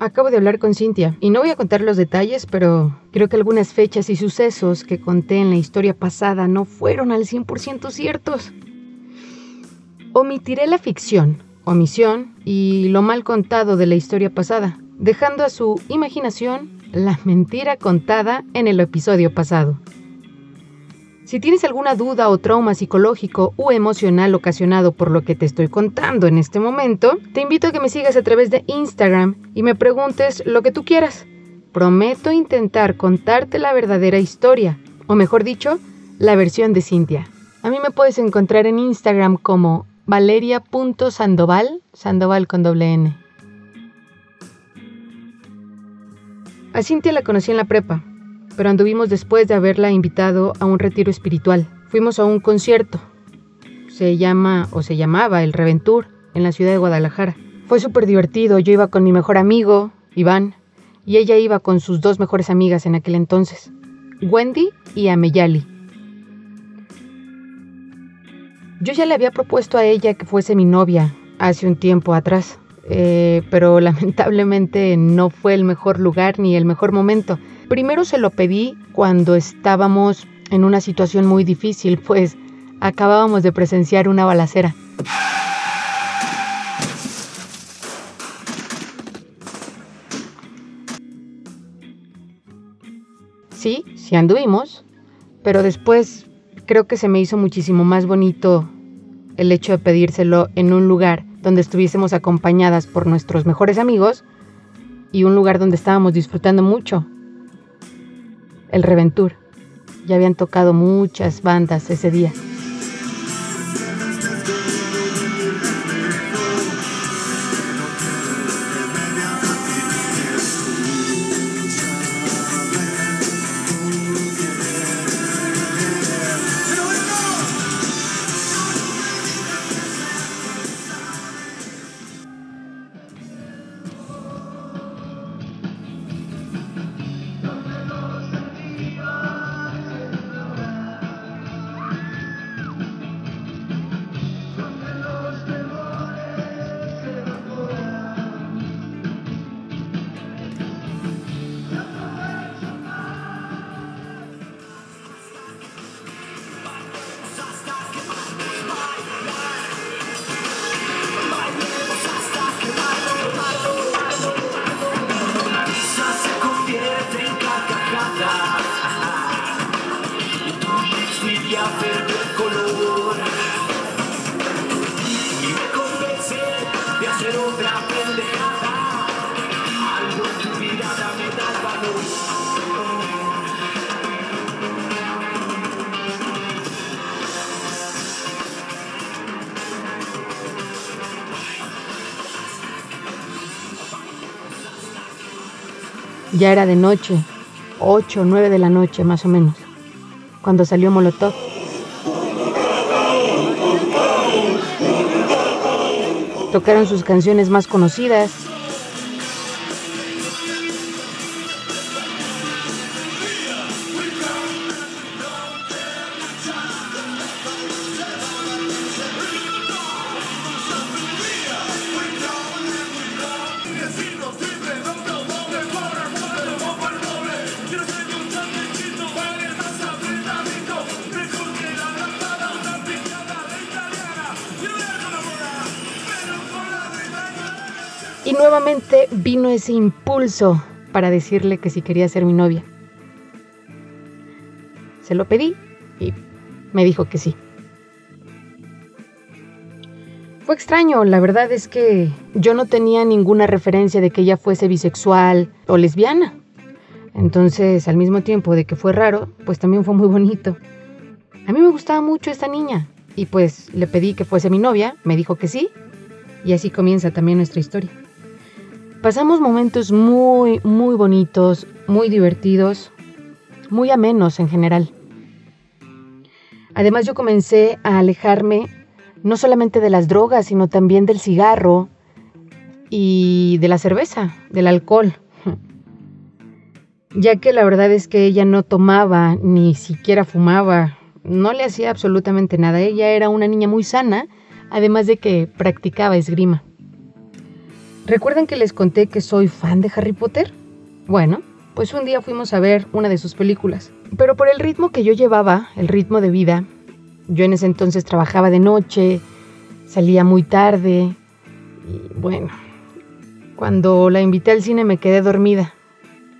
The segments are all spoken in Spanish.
Acabo de hablar con Cintia y no voy a contar los detalles, pero creo que algunas fechas y sucesos que conté en la historia pasada no fueron al 100% ciertos. Omitiré la ficción, omisión y lo mal contado de la historia pasada, dejando a su imaginación la mentira contada en el episodio pasado. Si tienes alguna duda o trauma psicológico o emocional ocasionado por lo que te estoy contando en este momento, te invito a que me sigas a través de Instagram y me preguntes lo que tú quieras. Prometo intentar contarte la verdadera historia, o mejor dicho, la versión de Cintia. A mí me puedes encontrar en Instagram como valeria.sandoval, sandoval con doble N. A Cintia la conocí en la prepa, pero anduvimos después de haberla invitado a un retiro espiritual. Fuimos a un concierto. Se llama o se llamaba El Reventur en la ciudad de Guadalajara. Fue súper divertido. Yo iba con mi mejor amigo, Iván, y ella iba con sus dos mejores amigas en aquel entonces, Wendy y Ameyali. Yo ya le había propuesto a ella que fuese mi novia hace un tiempo atrás, eh, pero lamentablemente no fue el mejor lugar ni el mejor momento. Primero se lo pedí cuando estábamos en una situación muy difícil, pues acabábamos de presenciar una balacera. Sí, sí anduvimos, pero después creo que se me hizo muchísimo más bonito el hecho de pedírselo en un lugar donde estuviésemos acompañadas por nuestros mejores amigos y un lugar donde estábamos disfrutando mucho el Reventur. Ya habían tocado muchas bandas ese día. Ya era de noche, 8 o 9 de la noche más o menos, cuando salió Molotov. Tocaron sus canciones más conocidas, Y nuevamente vino ese impulso para decirle que si quería ser mi novia. Se lo pedí y me dijo que sí. Fue extraño, la verdad es que yo no tenía ninguna referencia de que ella fuese bisexual o lesbiana. Entonces, al mismo tiempo de que fue raro, pues también fue muy bonito. A mí me gustaba mucho esta niña y pues le pedí que fuese mi novia, me dijo que sí, y así comienza también nuestra historia. Pasamos momentos muy, muy bonitos, muy divertidos, muy amenos en general. Además yo comencé a alejarme no solamente de las drogas, sino también del cigarro y de la cerveza, del alcohol. Ya que la verdad es que ella no tomaba, ni siquiera fumaba, no le hacía absolutamente nada. Ella era una niña muy sana, además de que practicaba esgrima. ¿Recuerdan que les conté que soy fan de Harry Potter? Bueno, pues un día fuimos a ver una de sus películas. Pero por el ritmo que yo llevaba, el ritmo de vida, yo en ese entonces trabajaba de noche, salía muy tarde y bueno, cuando la invité al cine me quedé dormida.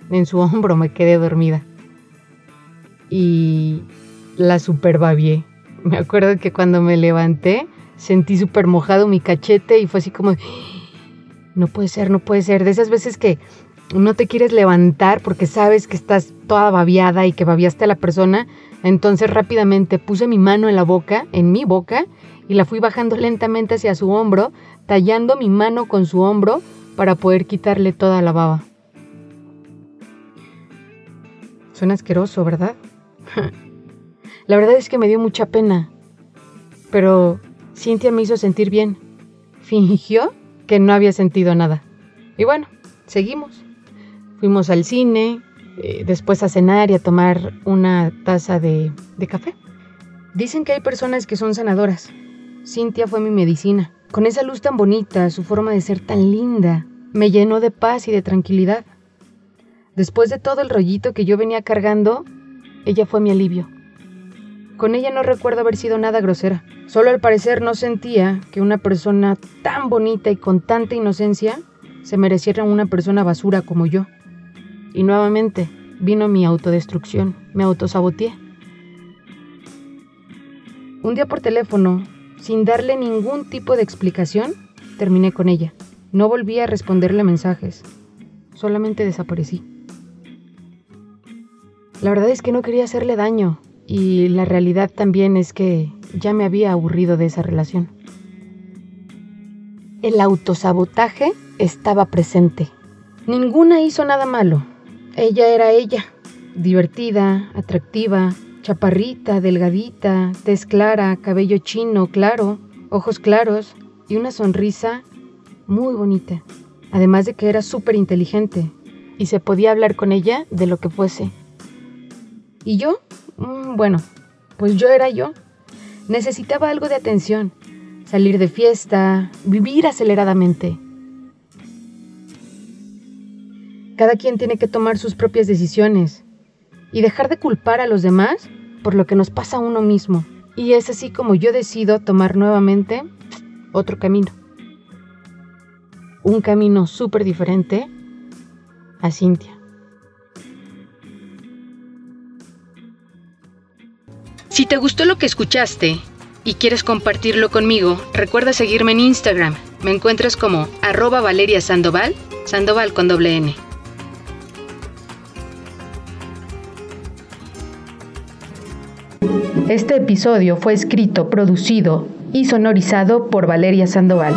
En su hombro me quedé dormida. Y la super babié. Me acuerdo que cuando me levanté sentí súper mojado mi cachete y fue así como, no puede ser, no puede ser. De esas veces que no te quieres levantar porque sabes que estás toda babiada y que babiaste a la persona. Entonces rápidamente puse mi mano en la boca, en mi boca, y la fui bajando lentamente hacia su hombro, tallando mi mano con su hombro para poder quitarle toda la baba. Suena asqueroso, ¿verdad? la verdad es que me dio mucha pena. Pero Cintia me hizo sentir bien. Fingió que no había sentido nada. Y bueno, seguimos. Fuimos al cine, eh, después a cenar y a tomar una taza de, de café. Dicen que hay personas que son sanadoras. Cintia fue mi medicina. Con esa luz tan bonita, su forma de ser tan linda, me llenó de paz y de tranquilidad. Después de todo el rollito que yo venía cargando, ella fue mi alivio. Con ella no recuerdo haber sido nada grosera. Solo al parecer no sentía que una persona tan bonita y con tanta inocencia se mereciera una persona basura como yo. Y nuevamente vino mi autodestrucción, me autosaboteé. Un día por teléfono, sin darle ningún tipo de explicación, terminé con ella. No volví a responderle mensajes, solamente desaparecí. La verdad es que no quería hacerle daño y la realidad también es que ya me había aburrido de esa relación. El autosabotaje estaba presente. Ninguna hizo nada malo. Ella era ella, divertida, atractiva, chaparrita, delgadita, tez clara, cabello chino claro, ojos claros y una sonrisa muy bonita. Además de que era súper inteligente y se podía hablar con ella de lo que fuese. ¿Y yo? Mm, bueno, pues yo era yo. Necesitaba algo de atención, salir de fiesta, vivir aceleradamente. Cada quien tiene que tomar sus propias decisiones y dejar de culpar a los demás por lo que nos pasa a uno mismo. Y es así como yo decido tomar nuevamente otro camino. Un camino súper diferente a Cintia. Si te gustó lo que escuchaste y quieres compartirlo conmigo, recuerda seguirme en Instagram. Me encuentras como arroba Valeria Sandoval, Sandoval con doble N. Este episodio fue escrito, producido y sonorizado por Valeria Sandoval.